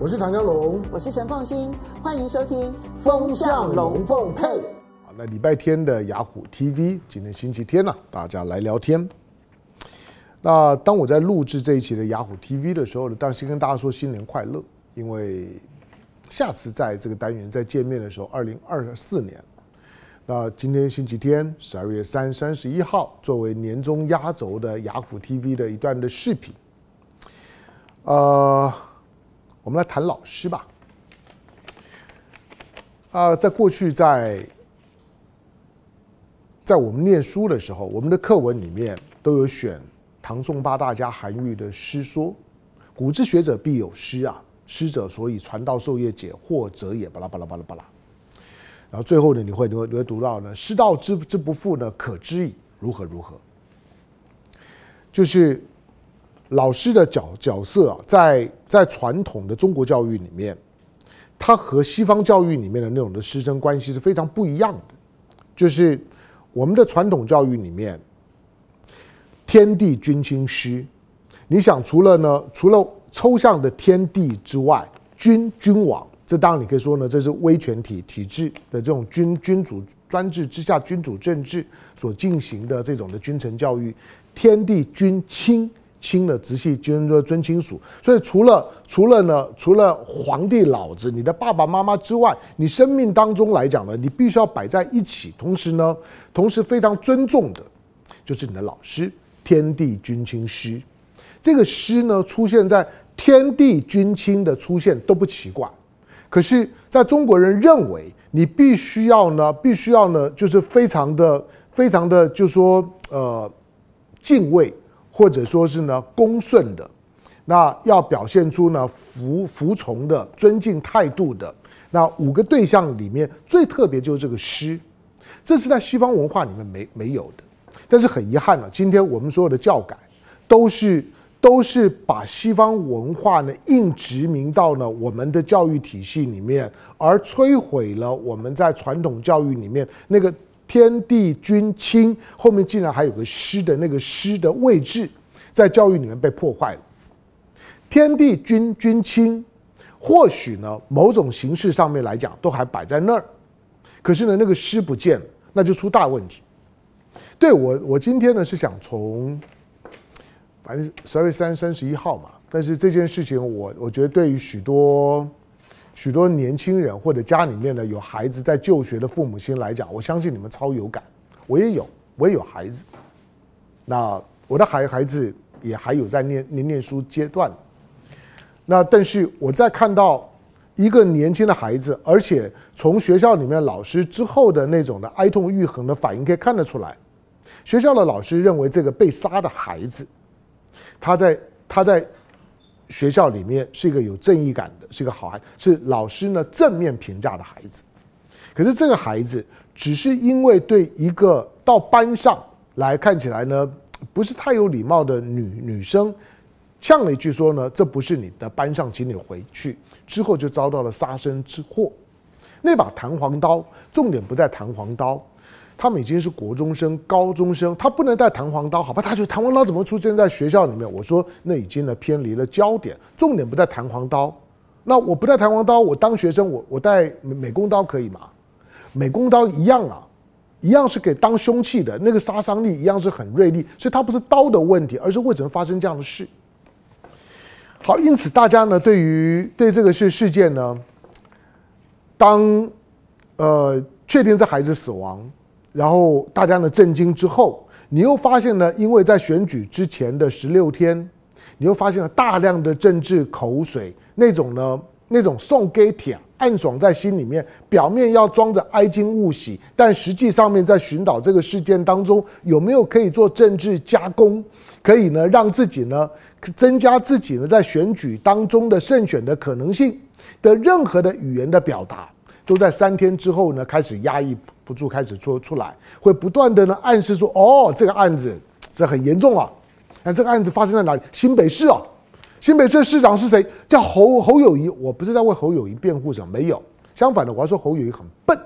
我是唐江龙，我是陈凤新，欢迎收听《风向龙凤配》。好，那礼拜天的雅虎 TV，今天星期天了，大家来聊天。那当我在录制这一期的雅虎 TV 的时候呢，当然先跟大家说新年快乐，因为下次在这个单元再见面的时候，二零二四年。那今天星期天，十二月三三十一号，作为年终压轴的雅虎 TV 的一段的视频，呃。我们来谈老师吧。啊，在过去在，在我们念书的时候，我们的课文里面都有选唐宋八大家韩愈的诗说：“古之学者必有师啊，师者，所以传道授业解惑者也。”巴拉巴拉巴拉巴拉。然后最后呢，你会你会你会读到呢：“师道之之不复呢，可知矣。”如何如何？就是。老师的角角色啊，在在传统的中国教育里面，他和西方教育里面的那种的师生关系是非常不一样的。就是我们的传统教育里面，天地君亲师，你想除了呢，除了抽象的天地之外，君君王，这当然你可以说呢，这是威权体体制的这种君君主专制之下君主政治所进行的这种的君臣教育，天地君亲。亲的直系尊尊亲属，所以除了除了呢，除了皇帝老子，你的爸爸妈妈之外，你生命当中来讲呢，你必须要摆在一起，同时呢，同时非常尊重的，就是你的老师，天地君亲师。这个师呢，出现在天地君亲的出现都不奇怪，可是在中国人认为，你必须要呢，必须要呢，就是非常的非常的，就是说呃敬畏。或者说是呢，恭顺的，那要表现出呢服服从的尊敬态度的，那五个对象里面最特别就是这个师，这是在西方文化里面没没有的。但是很遗憾了，今天我们所有的教改都是都是把西方文化呢硬殖民到了我们的教育体系里面，而摧毁了我们在传统教育里面那个。天地君亲，后面竟然还有个师的那个师的位置，在教育里面被破坏了。天地君君亲，或许呢某种形式上面来讲都还摆在那儿，可是呢那个师不见了，那就出大问题。对，我，我今天呢是想从，反正十二月三三十一号嘛，但是这件事情我我觉得对于许多。许多年轻人或者家里面呢有孩子在就学的父母亲来讲，我相信你们超有感，我也有，我也有孩子。那我的孩孩子也还有在念念念书阶段。那但是我在看到一个年轻的孩子，而且从学校里面老师之后的那种的哀痛欲横的反应可以看得出来，学校的老师认为这个被杀的孩子，他在他在。学校里面是一个有正义感的，是一个好孩，是老师呢正面评价的孩子。可是这个孩子只是因为对一个到班上来看起来呢不是太有礼貌的女女生呛了一句说呢，这不是你的班上，请你回去。之后就遭到了杀身之祸。那把弹簧刀，重点不在弹簧刀。他们已经是国中生、高中生，他不能带弹簧刀，好吧？他就弹簧刀怎么出现在学校里面？我说那已经呢偏离了焦点，重点不在弹簧刀。那我不带弹簧刀，我当学生，我我带美工刀可以吗？美工刀一样啊，一样是给当凶器的，那个杀伤力一样是很锐利，所以它不是刀的问题，而是为什么发生这样的事。好，因此大家呢对于对这个事事件呢，当呃确定这孩子死亡。然后大家呢震惊之后，你又发现呢，因为在选举之前的十六天，你又发现了大量的政治口水，那种呢，那种送给帖暗爽在心里面，表面要装着哀矜勿喜，但实际上面在寻找这个事件当中有没有可以做政治加工，可以呢让自己呢增加自己呢在选举当中的胜选的可能性的任何的语言的表达，都在三天之后呢开始压抑。不住开始做出来，会不断的呢暗示说，哦，这个案子这很严重啊。那这个案子发生在哪里？新北市啊，新北市市长是谁？叫侯侯友谊。我不是在为侯友谊辩护什么，没有。相反的，我要说侯友谊很笨。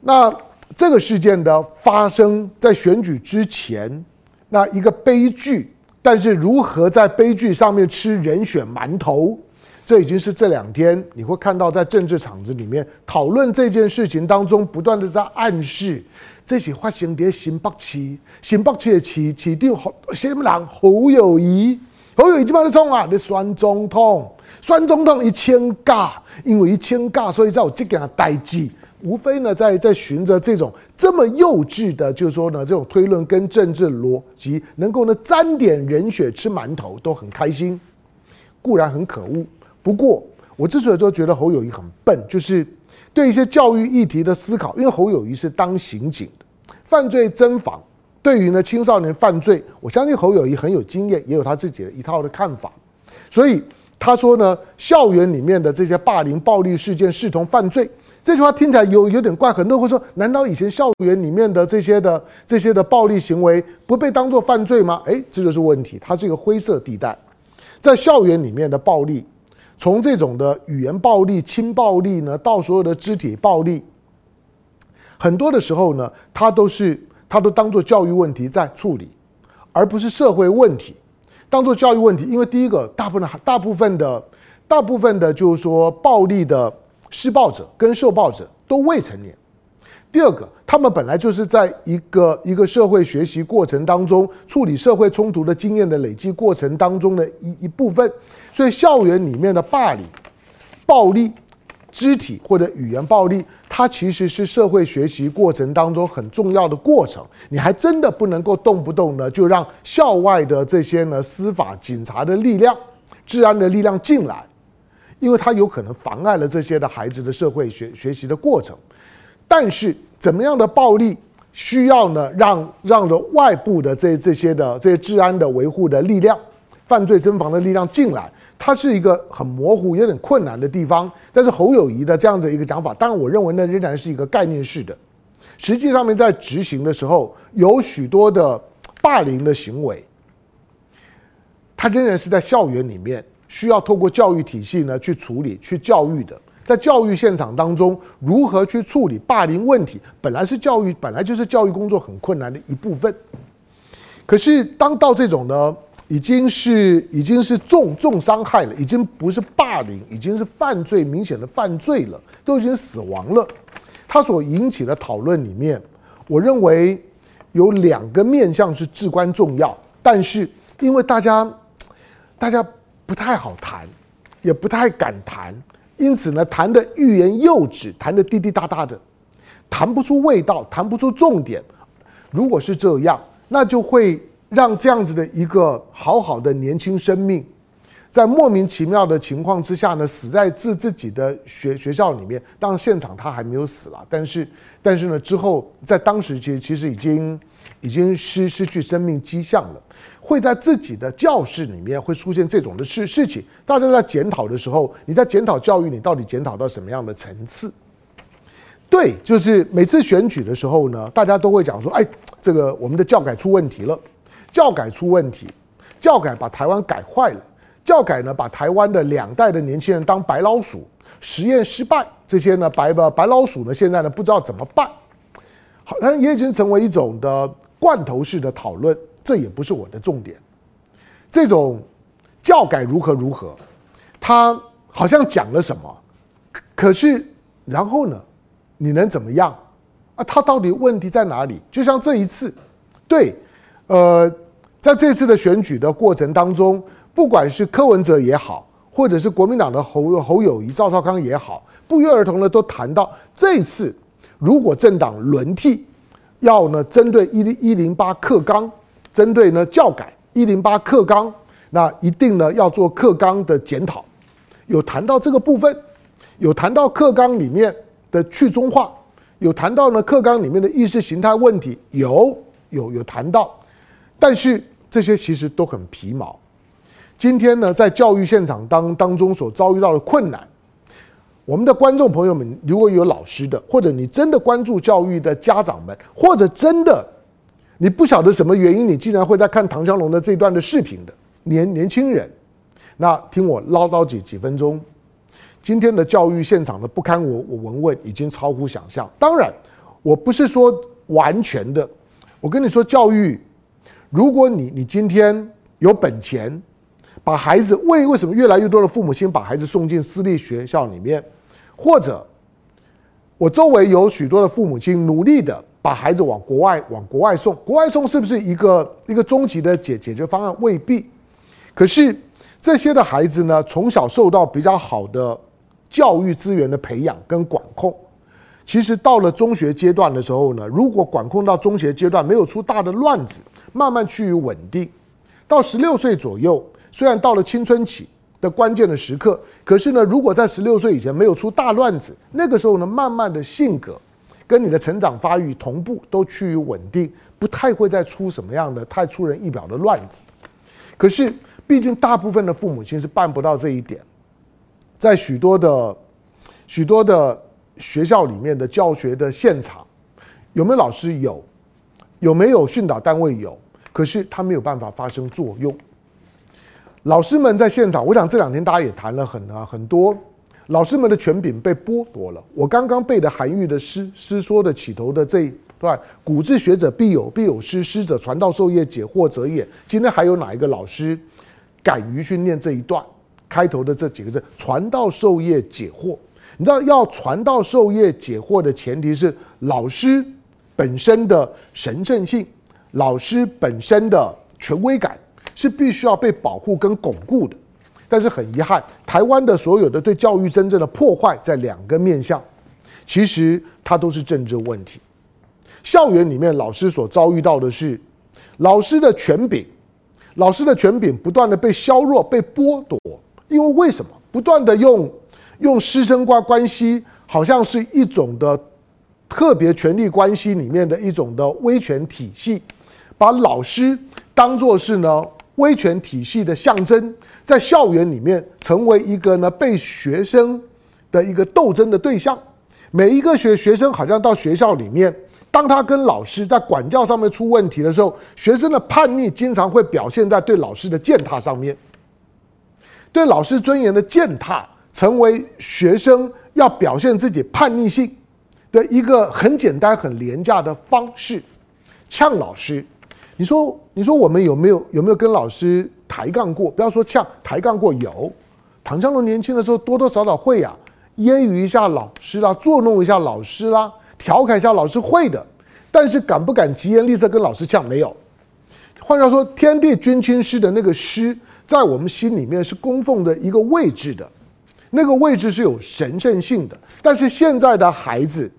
那这个事件的发生在选举之前，那一个悲剧，但是如何在悲剧上面吃人选馒头？这已经是这两天你会看到在政治场子里面讨论这件事情当中，不断的在暗示，这些发生在新北市，新北市的市市长侯什么人侯友宜，侯友宜基本上说啊，你选总统，选总统一千假，因为一千假，所以才有这件代志。无非呢，在在循着这种这么幼稚的，就是说呢，这种推论跟政治逻辑，能够呢沾点人血吃馒头，都很开心，固然很可恶。不过，我之所以说觉得侯友谊很笨，就是对一些教育议题的思考，因为侯友谊是当刑警的，犯罪侦防，对于呢青少年犯罪，我相信侯友谊很有经验，也有他自己的一套的看法。所以他说呢，校园里面的这些霸凌暴力事件视同犯罪。这句话听起来有有点怪，很多人会说：难道以前校园里面的这些的这些的暴力行为不被当作犯罪吗？诶，这就是问题，它是一个灰色地带。在校园里面的暴力，从这种的语言暴力、轻暴力呢，到所有的肢体暴力，很多的时候呢，它都是它都当做教育问题在处理，而不是社会问题。当作教育问题，因为第一个，大部分大部分的大部分的，就是说暴力的。施暴者跟受暴者都未成年。第二个，他们本来就是在一个一个社会学习过程当中，处理社会冲突的经验的累积过程当中的一一部分。所以，校园里面的霸凌、暴力、肢体或者语言暴力，它其实是社会学习过程当中很重要的过程。你还真的不能够动不动呢，就让校外的这些呢司法、警察的力量、治安的力量进来。因为他有可能妨碍了这些的孩子的社会学学习的过程，但是怎么样的暴力需要呢？让让的外部的这这些的这些治安的维护的力量、犯罪侦防的力量进来，它是一个很模糊、有点困难的地方。但是侯友宜的这样子一个讲法，当然我认为呢仍然是一个概念式的，实际上面在执行的时候，有许多的霸凌的行为，它仍然是在校园里面。需要透过教育体系呢去处理、去教育的，在教育现场当中，如何去处理霸凌问题，本来是教育，本来就是教育工作很困难的一部分。可是当到这种呢，已经是已经是重重伤害了，已经不是霸凌，已经是犯罪，明显的犯罪了，都已经死亡了。它所引起的讨论里面，我认为有两个面向是至关重要，但是因为大家，大家。不太好谈，也不太敢谈，因此呢，谈的欲言又止，谈的滴滴答答的，谈不出味道，谈不出重点。如果是这样，那就会让这样子的一个好好的年轻生命，在莫名其妙的情况之下呢，死在自自己的学学校里面。当然，现场他还没有死了，但是，但是呢，之后在当时其实其实已经已经失失去生命迹象了。会在自己的教室里面会出现这种的事事情，大家在检讨的时候，你在检讨教育，你到底检讨到什么样的层次？对，就是每次选举的时候呢，大家都会讲说，哎，这个我们的教改出问题了，教改出问题，教改把台湾改坏了，教改呢把台湾的两代的年轻人当白老鼠，实验失败，这些呢白白白老鼠呢现在呢不知道怎么办，好像也已经成为一种的罐头式的讨论。这也不是我的重点。这种教改如何如何，他好像讲了什么，可是然后呢，你能怎么样啊？他到底问题在哪里？就像这一次，对，呃，在这次的选举的过程当中，不管是柯文哲也好，或者是国民党的侯侯友宜、赵少康也好，不约而同的都谈到，这次如果政党轮替，要呢针对一零一零八课纲。针对呢教改一零八课纲，那一定呢要做课纲的检讨，有谈到这个部分，有谈到课纲里面的去中化，有谈到呢课纲里面的意识形态问题，有有有谈到，但是这些其实都很皮毛。今天呢在教育现场当当中所遭遇到的困难，我们的观众朋友们如果有老师的，或者你真的关注教育的家长们，或者真的。你不晓得什么原因，你竟然会在看唐湘龙的这段的视频的年年轻人，那听我唠叨几几分钟。今天的教育现场的不堪我我闻问已经超乎想象。当然，我不是说完全的。我跟你说，教育，如果你你今天有本钱，把孩子为为什么越来越多的父母亲把孩子送进私立学校里面，或者我周围有许多的父母亲努力的把孩子往国外往国外送，国外送是不是一个一个终极的解解决方案？未必。可是这些的孩子呢，从小受到比较好的教育资源的培养跟管控，其实到了中学阶段的时候呢，如果管控到中学阶段没有出大的乱子，慢慢趋于稳定，到十六岁左右。虽然到了青春期的关键的时刻，可是呢，如果在十六岁以前没有出大乱子，那个时候呢，慢慢的性格跟你的成长发育同步，都趋于稳定，不太会再出什么样的太出人意表的乱子。可是，毕竟大部分的父母亲是办不到这一点，在许多的许多的学校里面的教学的现场，有没有老师？有，有没有训导单位？有，可是他没有办法发生作用。老师们在现场，我想这两天大家也谈了很啊很多，老师们的权柄被剥夺了。我刚刚背的韩愈的诗，诗说的起头的这一段“古之学者必有必有师，师者传道授业解惑者也”。今天还有哪一个老师敢于去念这一段开头的这几个字“传道授业解惑”？你知道，要传道授业解惑的前提是老师本身的神圣性，老师本身的权威感。是必须要被保护跟巩固的，但是很遗憾，台湾的所有的对教育真正的破坏，在两个面向，其实它都是政治问题。校园里面老师所遭遇到的是，老师的权柄，老师的权柄不断的被削弱、被剥夺，因为为什么？不断的用用师生关关系，好像是一种的特别权力关系里面的一种的威权体系，把老师当作是呢。威权体系的象征，在校园里面成为一个呢被学生的一个斗争的对象。每一个学学生好像到学校里面，当他跟老师在管教上面出问题的时候，学生的叛逆经常会表现在对老师的践踏上面。对老师尊严的践踏，成为学生要表现自己叛逆性的一个很简单、很廉价的方式，呛老师。你说，你说我们有没有有没有跟老师抬杠过？不要说呛，抬杠过有。唐湘龙年轻的时候多多少少会啊，揶揄一下老师啦，作弄一下老师啦，调侃一下老师会的。但是敢不敢疾言厉色跟老师呛？没有。换句话说，天地君亲师的那个师，在我们心里面是供奉的一个位置的，那个位置是有神圣性的。但是现在的孩子，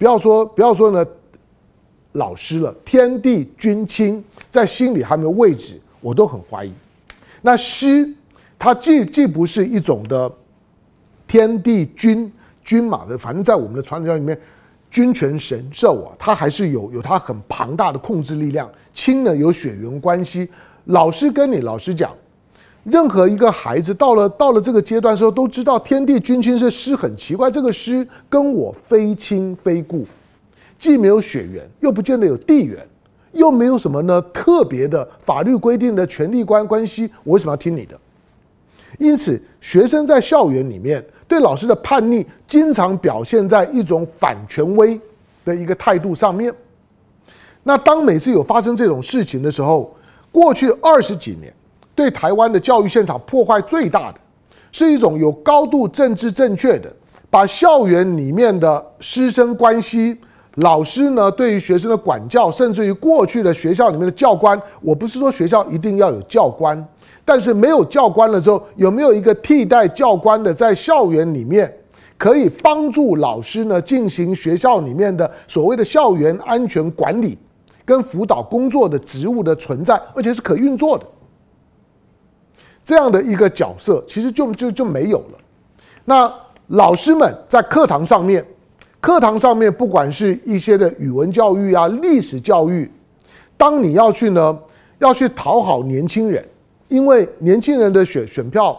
不要说不要说呢。老师了，天地君亲，在心里还没有位置，我都很怀疑。那师，它既既不是一种的天地君君嘛的，反正在我们的传统教里面，君权神授啊，它还是有有它很庞大的控制力量。亲呢有血缘关系，老师跟你老师讲，任何一个孩子到了到了这个阶段的时候，都知道天地君亲是师，很奇怪，这个师跟我非亲非故。既没有血缘，又不见得有地缘，又没有什么呢特别的法律规定的权利关关系，我为什么要听你的？因此，学生在校园里面对老师的叛逆，经常表现在一种反权威的一个态度上面。那当每次有发生这种事情的时候，过去二十几年对台湾的教育现场破坏最大的，是一种有高度政治正确的，把校园里面的师生关系。老师呢，对于学生的管教，甚至于过去的学校里面的教官，我不是说学校一定要有教官，但是没有教官的时候，有没有一个替代教官的在校园里面，可以帮助老师呢进行学校里面的所谓的校园安全管理跟辅导工作的职务的存在，而且是可运作的，这样的一个角色，其实就就就没有了。那老师们在课堂上面。课堂上面，不管是一些的语文教育啊、历史教育，当你要去呢，要去讨好年轻人，因为年轻人的选选票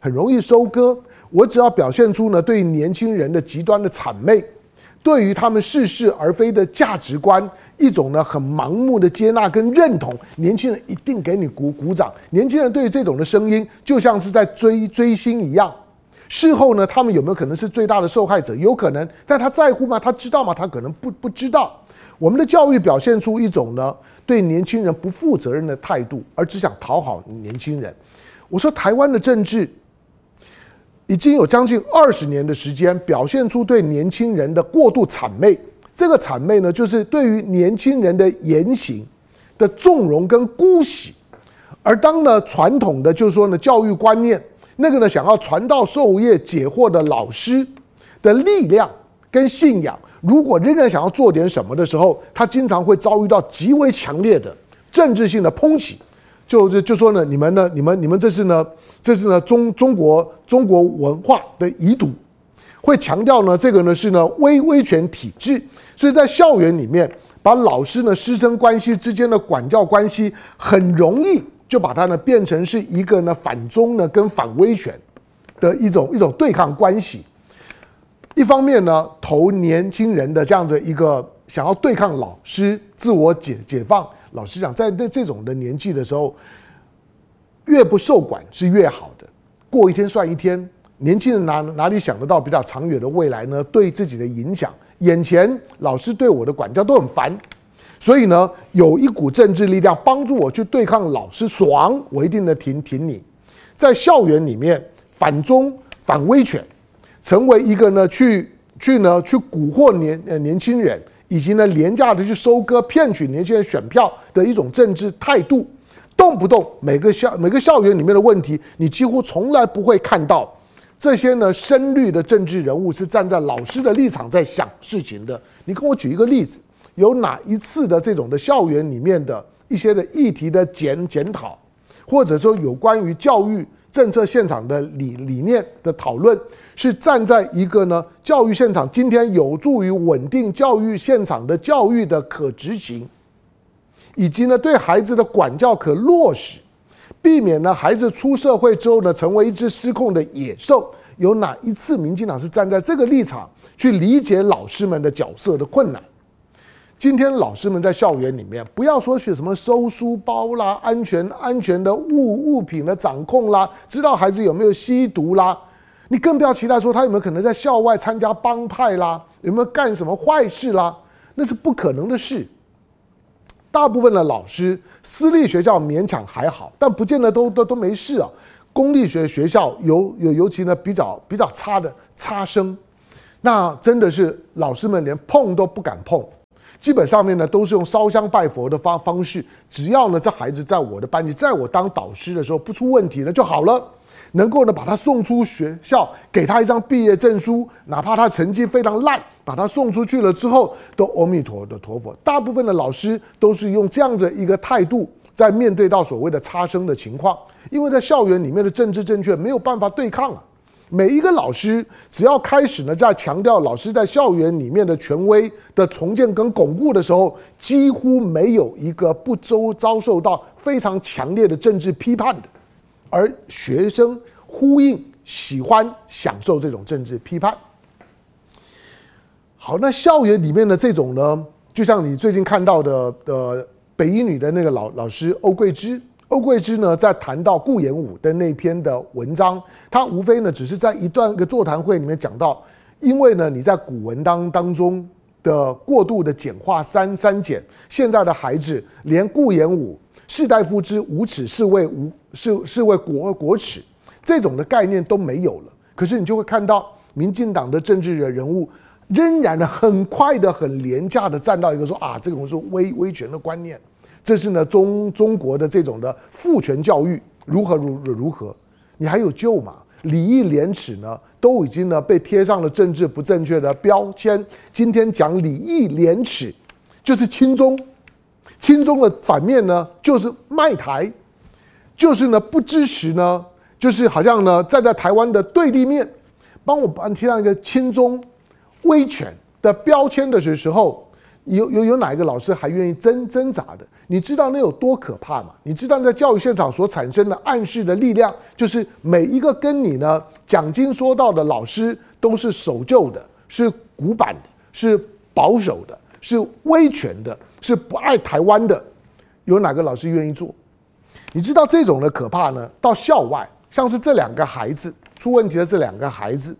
很容易收割。我只要表现出呢，对年轻人的极端的谄媚，对于他们似是而非的价值观，一种呢很盲目的接纳跟认同，年轻人一定给你鼓鼓掌。年轻人对于这种的声音，就像是在追追星一样。事后呢，他们有没有可能是最大的受害者？有可能，但他在乎吗？他知道吗？他可能不不知道。我们的教育表现出一种呢，对年轻人不负责任的态度，而只想讨好年轻人。我说台湾的政治已经有将近二十年的时间，表现出对年轻人的过度谄媚。这个谄媚呢，就是对于年轻人的言行的纵容跟姑息。而当呢传统的就是说呢教育观念，那个呢想要传道授业解惑的老师的力量跟信仰，如果仍然想要做点什么的时候，他经常会遭遇到极为强烈的政治性的抨击。就就就说呢，你们呢，你们你们这是呢，这是呢中中国中国文化的遗毒，会强调呢这个呢是呢威威权体制，所以在校园里面，把老师呢师生关系之间的管教关系很容易。就把它呢变成是一个呢反中呢跟反威权的一种一种对抗关系。一方面呢投年轻人的这样子一个想要对抗老师、自我解解放。老实讲，在这这种的年纪的时候，越不受管是越好的。过一天算一天，年轻人哪哪里想得到比较长远的未来呢？对自己的影响，眼前老师对我的管教都很烦。所以呢，有一股政治力量帮助我去对抗老师，爽，我一定能挺挺你。在校园里面反中反威权，成为一个呢去去呢去蛊惑年呃年轻人，以及呢廉价的去收割骗取年轻人选票的一种政治态度。动不动每个校每个校园里面的问题，你几乎从来不会看到这些呢深绿的政治人物是站在老师的立场在想事情的。你跟我举一个例子。有哪一次的这种的校园里面的一些的议题的检检讨，或者说有关于教育政策现场的理理念的讨论，是站在一个呢教育现场今天有助于稳定教育现场的教育的可执行，以及呢对孩子的管教可落实，避免呢孩子出社会之后呢成为一只失控的野兽。有哪一次民进党是站在这个立场去理解老师们的角色的困难？今天老师们在校园里面，不要说学什么收书包啦、安全安全的物物品的掌控啦，知道孩子有没有吸毒啦，你更不要期待说他有没有可能在校外参加帮派啦，有没有干什么坏事啦，那是不可能的事。大部分的老师，私立学校勉强还好，但不见得都都都没事啊。公立学学校尤尤尤其呢比较比较差的差生，那真的是老师们连碰都不敢碰。基本上面呢，都是用烧香拜佛的方方式。只要呢，这孩子在我的班级，在我当导师的时候不出问题呢就好了。能够呢把他送出学校，给他一张毕业证书，哪怕他成绩非常烂，把他送出去了之后，都阿弥陀的陀佛。大部分的老师都是用这样子一个态度，在面对到所谓的差生的情况，因为在校园里面的政治正确没有办法对抗啊。每一个老师，只要开始呢，在强调老师在校园里面的权威的重建跟巩固的时候，几乎没有一个不遭遭受到非常强烈的政治批判的，而学生呼应、喜欢、享受这种政治批判。好，那校园里面的这种呢，就像你最近看到的的北一女的那个老老师欧桂芝。欧桂芝呢，在谈到顾炎武的那篇的文章，他无非呢，只是在一段一个座谈会里面讲到，因为呢，你在古文当当中的过度的简化删删减，现在的孩子连顾炎武士大夫之无耻是为无是是为国国耻这种的概念都没有了。可是你就会看到，民进党的政治人人物仍然呢很快的、很廉价的站到一个说啊，这种是威威权的观念。这是呢中中国的这种的父权教育如何如如何？你还有救吗？礼义廉耻呢，都已经呢被贴上了政治不正确的标签。今天讲礼义廉耻，就是亲中，亲中的反面呢就是卖台，就是呢不支持呢，就是好像呢站在台湾的对立面，帮我帮贴上一个亲中威权的标签的时时候。有有有哪一个老师还愿意挣挣扎的？你知道那有多可怕吗？你知道在教育现场所产生的暗示的力量，就是每一个跟你呢讲经说道的老师都是守旧的，是古板的，是保守的，是威权的，是不爱台湾的。有哪个老师愿意做？你知道这种的可怕呢？到校外，像是这两个孩子出问题的这两个孩子，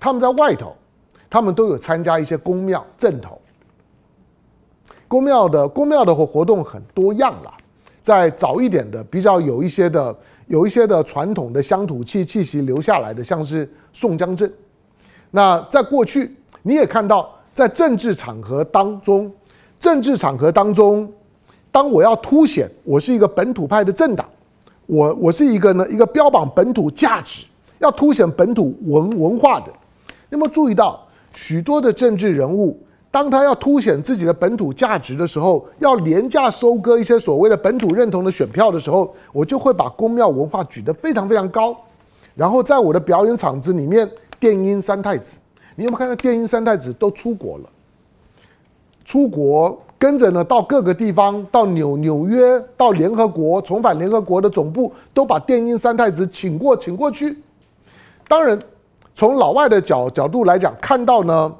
他们在外头，他们都有参加一些宫庙阵头。宫庙的宫庙的活活动很多样啦，在早一点的比较有一些的有一些的传统的乡土气气息留下来的，像是宋江镇。那在过去，你也看到，在政治场合当中，政治场合当中，当我要凸显我是一个本土派的政党，我我是一个呢一个标榜本土价值，要凸显本土文文化的。那么注意到许多的政治人物，当他要凸显自己的本土价值的时候，要廉价收割一些所谓的本土认同的选票的时候，我就会把公庙文化举得非常非常高，然后在我的表演场子里面。电音三太子，你有没有看到电音三太子都出国了？出国跟着呢，到各个地方，到纽纽约，到联合国，重返联合国的总部，都把电音三太子请过，请过去。当然，从老外的角角度来讲，看到呢，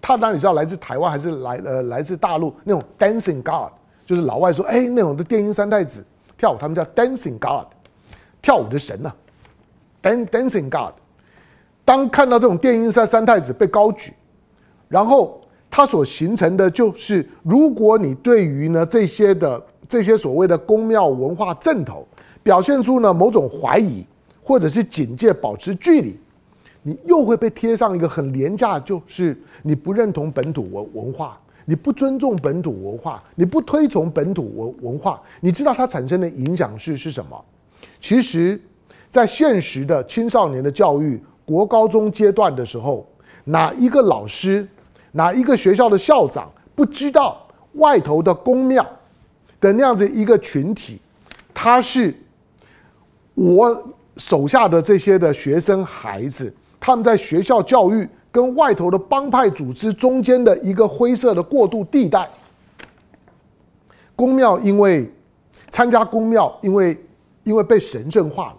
他当然知道来自台湾还是来呃来自大陆那种 dancing god，就是老外说哎那种的电音三太子跳舞，他们叫 dancing god，跳舞的神呐、啊，dan dancing god。当看到这种电音三三太子被高举，然后它所形成的就是，如果你对于呢这些的这些所谓的宫庙文化正头表现出呢某种怀疑或者是警戒，保持距离，你又会被贴上一个很廉价，就是你不认同本土文文化，你不尊重本土文化，你不推崇本土文文化，你知道它产生的影响是是什么？其实，在现实的青少年的教育。国高中阶段的时候，哪一个老师，哪一个学校的校长不知道外头的公庙的那样子一个群体，他是我手下的这些的学生孩子，他们在学校教育跟外头的帮派组织中间的一个灰色的过渡地带。宫庙因为参加宫庙，因为因为被神圣化了，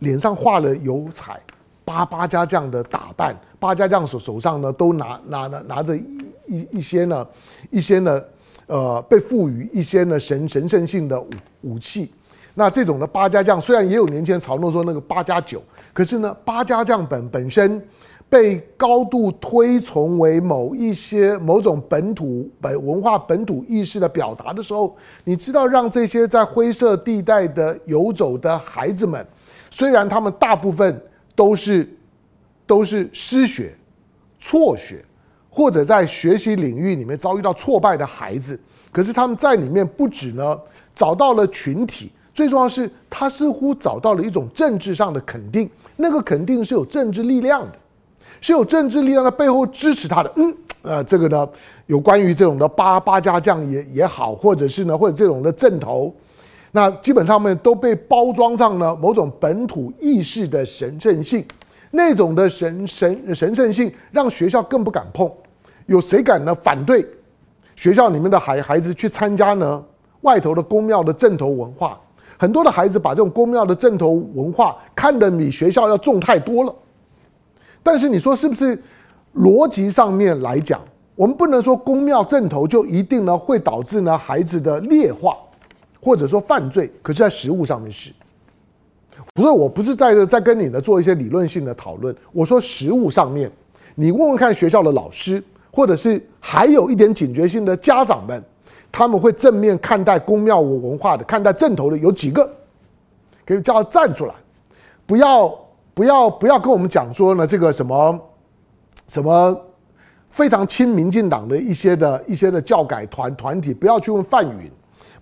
脸上画了油彩。八八家将的打扮，八家将手手上呢都拿拿拿拿着一一一些呢一些呢呃被赋予一些呢神神圣性的武武器。那这种的八家将虽然也有年轻人嘲弄说那个八加九，可是呢八家将本本身被高度推崇为某一些某种本土本文化本土意识的表达的时候，你知道让这些在灰色地带的游走的孩子们，虽然他们大部分。都是都是失学、辍学，或者在学习领域里面遭遇到挫败的孩子。可是他们在里面不止呢找到了群体，最重要的是他似乎找到了一种政治上的肯定。那个肯定是有政治力量的，是有政治力量的背后支持他的。嗯，呃，这个呢有关于这种的八八家将也也好，或者是呢或者这种的阵头。那基本上面都被包装上了某种本土意识的神圣性，那种的神神神圣性让学校更不敢碰。有谁敢呢反对学校里面的孩孩子去参加呢？外头的公庙的阵头文化，很多的孩子把这种宫庙的正头文化看得比学校要重太多了。但是你说是不是逻辑上面来讲，我们不能说宫庙正头就一定呢会导致呢孩子的劣化。或者说犯罪，可是，在实物上面是，不是我不是在在跟你呢做一些理论性的讨论。我说实物上面，你问问看学校的老师，或者是还有一点警觉性的家长们，他们会正面看待公庙文化的，看待正头的有几个？可以叫他站出来，不要不要不要跟我们讲说呢这个什么什么非常亲民进党的一些的一些的教改团团体，不要去问范云。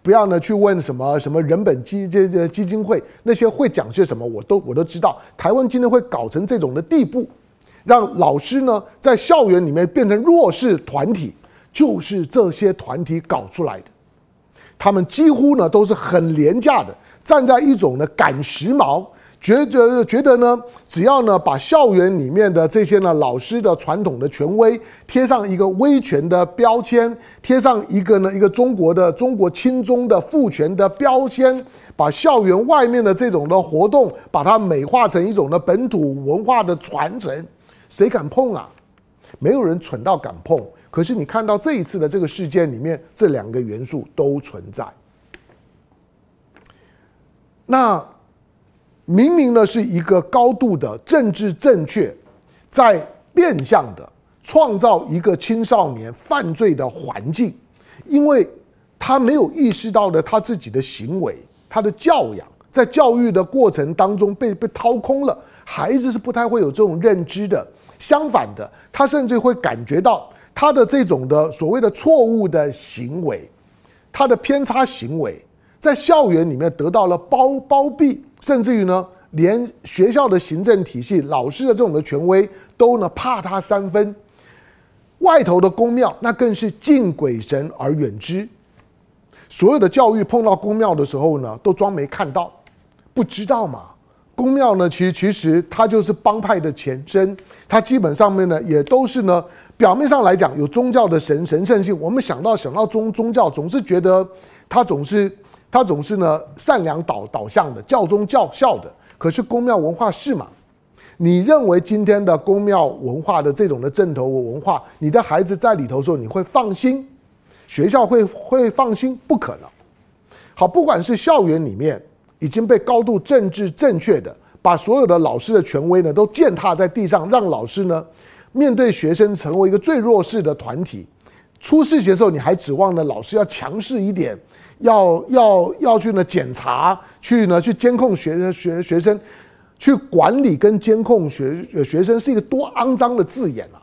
不要呢去问什么什么人本基这这基金会那些会讲些什么，我都我都知道。台湾今天会搞成这种的地步，让老师呢在校园里面变成弱势团体，就是这些团体搞出来的。他们几乎呢都是很廉价的，站在一种呢赶时髦。觉得觉得呢，只要呢把校园里面的这些呢老师的传统的权威贴上一个威权的标签，贴上一个呢一个中国的中国亲中的父权的标签，把校园外面的这种的活动把它美化成一种的本土文化的传承，谁敢碰啊？没有人蠢到敢碰。可是你看到这一次的这个事件里面，这两个元素都存在。那。明明呢是一个高度的政治正确，在变相的创造一个青少年犯罪的环境，因为他没有意识到的他自己的行为，他的教养，在教育的过程当中被被掏空了，孩子是不太会有这种认知的。相反的，他甚至会感觉到他的这种的所谓的错误的行为，他的偏差行为，在校园里面得到了包包庇，甚至于呢，连学校的行政体系、老师的这种的权威都呢怕他三分。外头的宫庙，那更是敬鬼神而远之。所有的教育碰到宫庙的时候呢，都装没看到，不知道嘛？宫庙呢，其实其实它就是帮派的前身，它基本上面呢也都是呢，表面上来讲有宗教的神神圣性。我们想到想到宗宗教，总是觉得它总是它总是呢善良导导向的，教宗教孝的。可是宫庙文化是吗？你认为今天的宫庙文化的这种的正头文化，你的孩子在里头的时候，你会放心？学校会会放心？不可能。好，不管是校园里面已经被高度政治正确的，把所有的老师的权威呢都践踏在地上，让老师呢面对学生成为一个最弱势的团体。出事情的时候，你还指望呢老师要强势一点，要要要去呢检查，去呢去监控学生学学生。去管理跟监控学学生是一个多肮脏的字眼啊！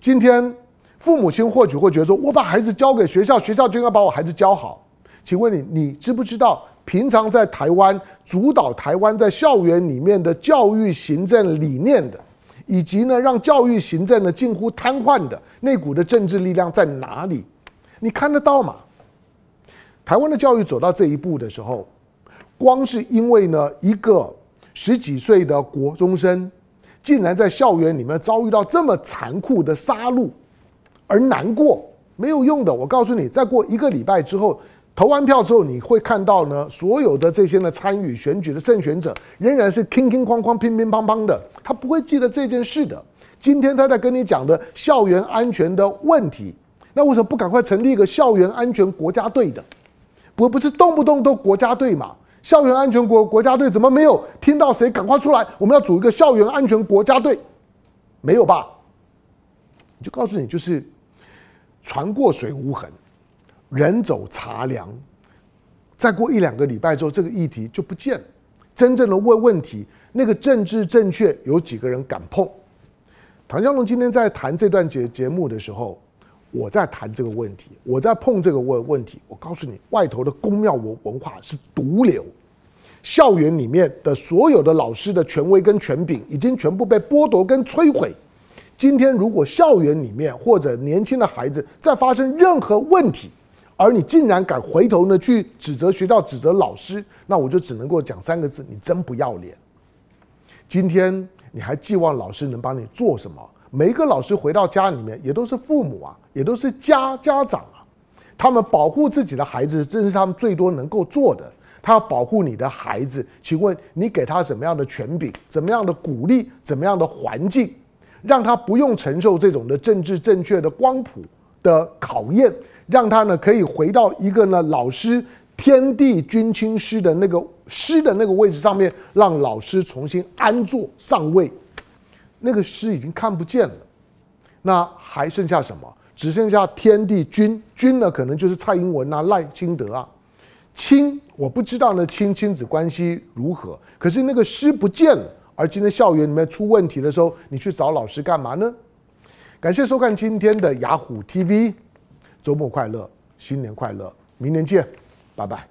今天父母亲或许会觉得说，我把孩子交给学校，学校就应该把我孩子教好。请问你，你知不知道平常在台湾主导台湾在校园里面的教育行政理念的，以及呢让教育行政呢近乎瘫痪的那股的政治力量在哪里？你看得到吗？台湾的教育走到这一步的时候，光是因为呢一个。十几岁的国中生，竟然在校园里面遭遇到这么残酷的杀戮，而难过没有用的。我告诉你，再过一个礼拜之后，投完票之后，你会看到呢，所有的这些呢参与选举的胜选者，仍然是乒乒乓乓、乒乒乓乓的，他不会记得这件事的。今天他在跟你讲的校园安全的问题，那为什么不赶快成立一个校园安全国家队的？不不是动不动都国家队嘛？校园安全国国家队怎么没有听到谁赶快出来？我们要组一个校园安全国家队，没有吧？就告诉你，就是船过水无痕，人走茶凉。再过一两个礼拜之后，这个议题就不见了。真正的问问题，那个政治正确，有几个人敢碰？唐湘龙今天在谈这段节节目的时候。我在谈这个问题，我在碰这个问问题。我告诉你，外头的宫庙文文化是毒瘤，校园里面的所有的老师的权威跟权柄已经全部被剥夺跟摧毁。今天如果校园里面或者年轻的孩子再发生任何问题，而你竟然敢回头呢去指责学校、指责老师，那我就只能够讲三个字：你真不要脸。今天你还寄望老师能帮你做什么？每一个老师回到家里面，也都是父母啊，也都是家家长啊。他们保护自己的孩子，这是他们最多能够做的。他要保护你的孩子，请问你给他什么样的权柄，怎么样的鼓励，怎么样的环境，让他不用承受这种的政治正确的光谱的考验，让他呢可以回到一个呢老师天地君亲师的那个师的那个位置上面，让老师重新安坐上位。那个师已经看不见了，那还剩下什么？只剩下天地君，君呢可能就是蔡英文啊、赖清德啊。亲，我不知道呢亲亲子关系如何。可是那个师不见了，而今天校园里面出问题的时候，你去找老师干嘛呢？感谢收看今天的雅虎 TV，周末快乐，新年快乐，明年见，拜拜。